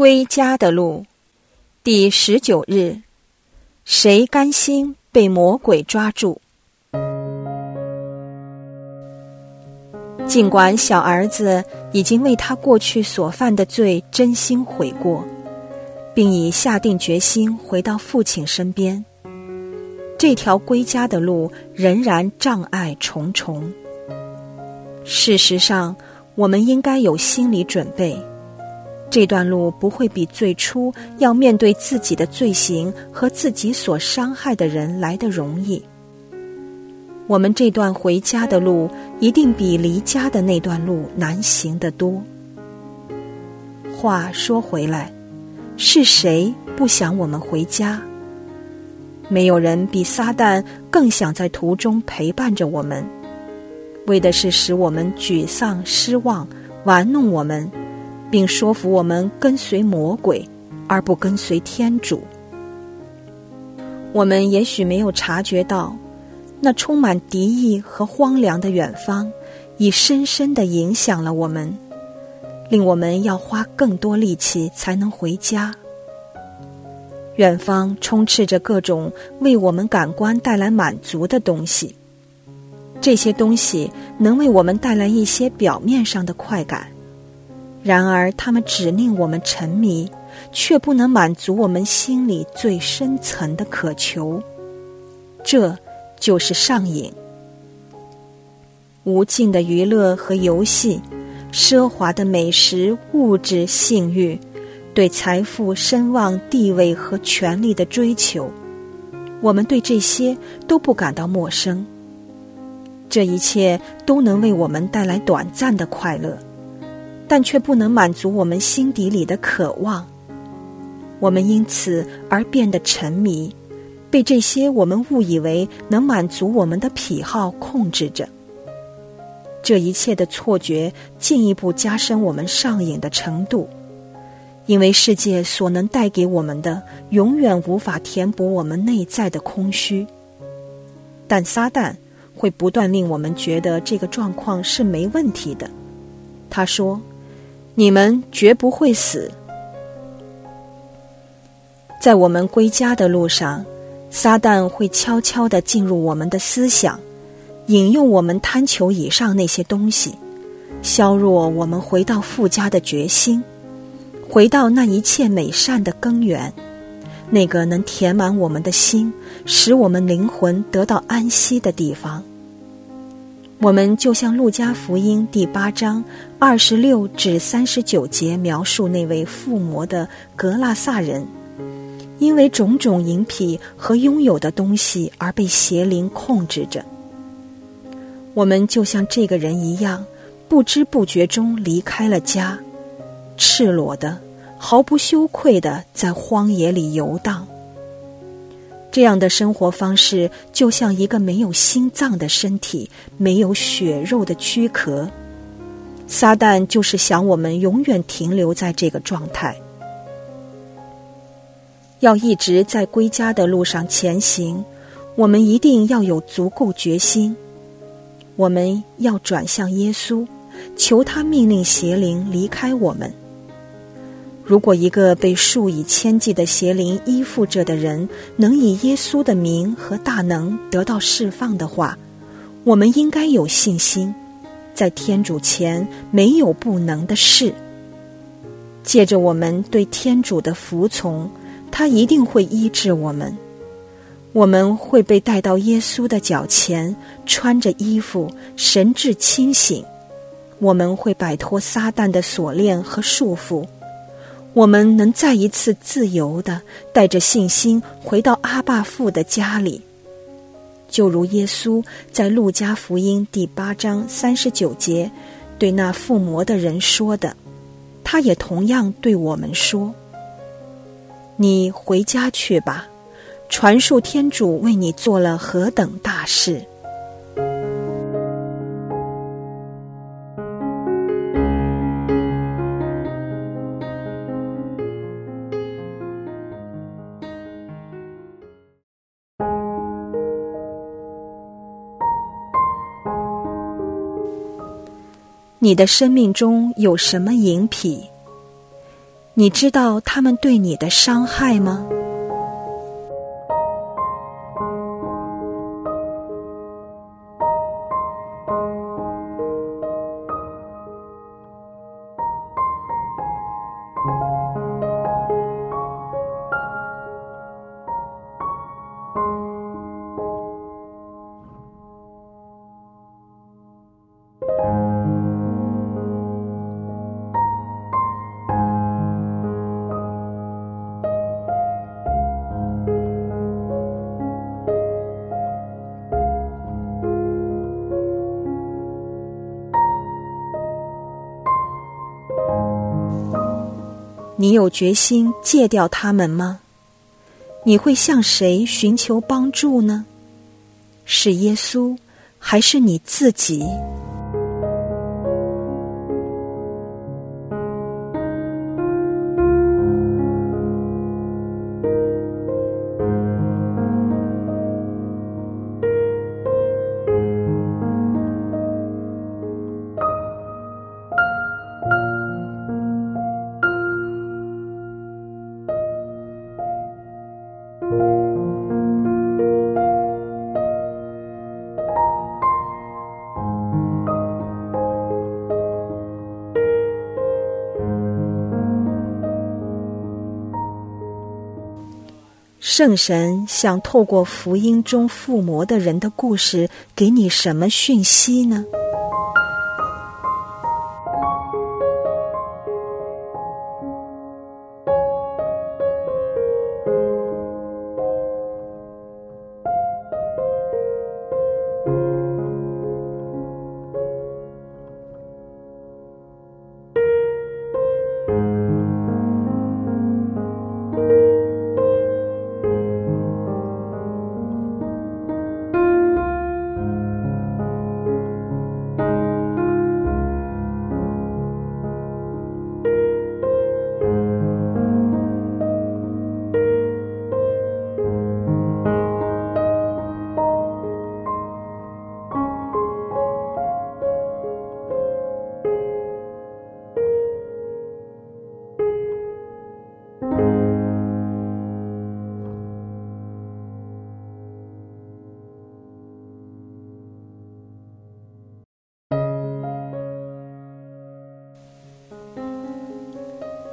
归家的路，第十九日，谁甘心被魔鬼抓住？尽管小儿子已经为他过去所犯的罪真心悔过，并已下定决心回到父亲身边，这条归家的路仍然障碍重重。事实上，我们应该有心理准备。这段路不会比最初要面对自己的罪行和自己所伤害的人来的容易。我们这段回家的路一定比离家的那段路难行得多。话说回来，是谁不想我们回家？没有人比撒旦更想在途中陪伴着我们，为的是使我们沮丧、失望，玩弄我们。并说服我们跟随魔鬼，而不跟随天主。我们也许没有察觉到，那充满敌意和荒凉的远方，已深深的影响了我们，令我们要花更多力气才能回家。远方充斥着各种为我们感官带来满足的东西，这些东西能为我们带来一些表面上的快感。然而，他们只令我们沉迷，却不能满足我们心里最深层的渴求。这就是上瘾。无尽的娱乐和游戏，奢华的美食、物质、性欲，对财富、声望、地位和权力的追求，我们对这些都不感到陌生。这一切都能为我们带来短暂的快乐。但却不能满足我们心底里的渴望，我们因此而变得沉迷，被这些我们误以为能满足我们的癖好控制着。这一切的错觉进一步加深我们上瘾的程度，因为世界所能带给我们的永远无法填补我们内在的空虚。但撒旦会不断令我们觉得这个状况是没问题的。他说。你们绝不会死。在我们归家的路上，撒旦会悄悄的进入我们的思想，引诱我们贪求以上那些东西，削弱我们回到富家的决心，回到那一切美善的根源，那个能填满我们的心，使我们灵魂得到安息的地方。我们就像《路加福音》第八章二十六至三十九节描述那位附魔的格拉萨人，因为种种淫癖和拥有的东西而被邪灵控制着。我们就像这个人一样，不知不觉中离开了家，赤裸的、毫不羞愧的在荒野里游荡。这样的生活方式就像一个没有心脏的身体，没有血肉的躯壳。撒旦就是想我们永远停留在这个状态，要一直在归家的路上前行。我们一定要有足够决心，我们要转向耶稣，求他命令邪灵离开我们。如果一个被数以千计的邪灵依附着的人能以耶稣的名和大能得到释放的话，我们应该有信心，在天主前没有不能的事。借着我们对天主的服从，他一定会医治我们。我们会被带到耶稣的脚前，穿着衣服，神志清醒。我们会摆脱撒旦的锁链和束缚。我们能再一次自由的带着信心回到阿爸父的家里，就如耶稣在路加福音第八章三十九节对那附魔的人说的，他也同样对我们说：“你回家去吧，传述天主为你做了何等大事。”你的生命中有什么饮品？你知道他们对你的伤害吗？你有决心戒掉他们吗？你会向谁寻求帮助呢？是耶稣，还是你自己？圣神想透过福音中附魔的人的故事，给你什么讯息呢？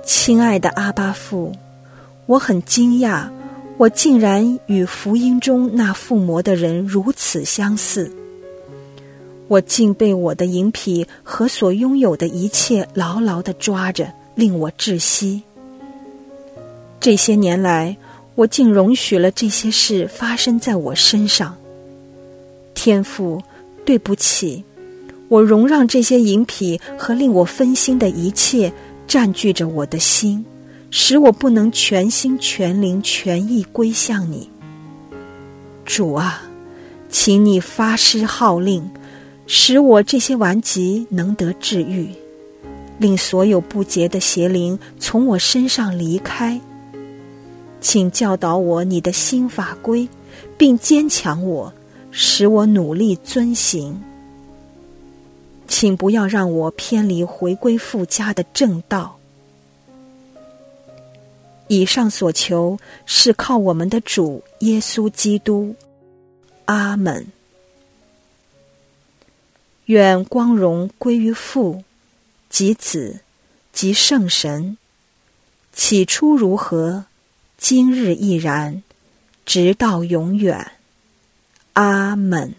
亲爱的阿巴父，我很惊讶，我竟然与福音中那附魔的人如此相似。我竟被我的银皮和所拥有的一切牢牢的抓着，令我窒息。这些年来，我竟容许了这些事发生在我身上。天父，对不起，我容让这些银皮和令我分心的一切。占据着我的心，使我不能全心全灵全意归向你。主啊，请你发施号令，使我这些顽疾能得治愈，令所有不洁的邪灵从我身上离开。请教导我你的新法规，并坚强我，使我努力遵行。请不要让我偏离回归父家的正道。以上所求是靠我们的主耶稣基督。阿门。愿光荣归于父、及子、及圣神。起初如何，今日亦然，直到永远。阿门。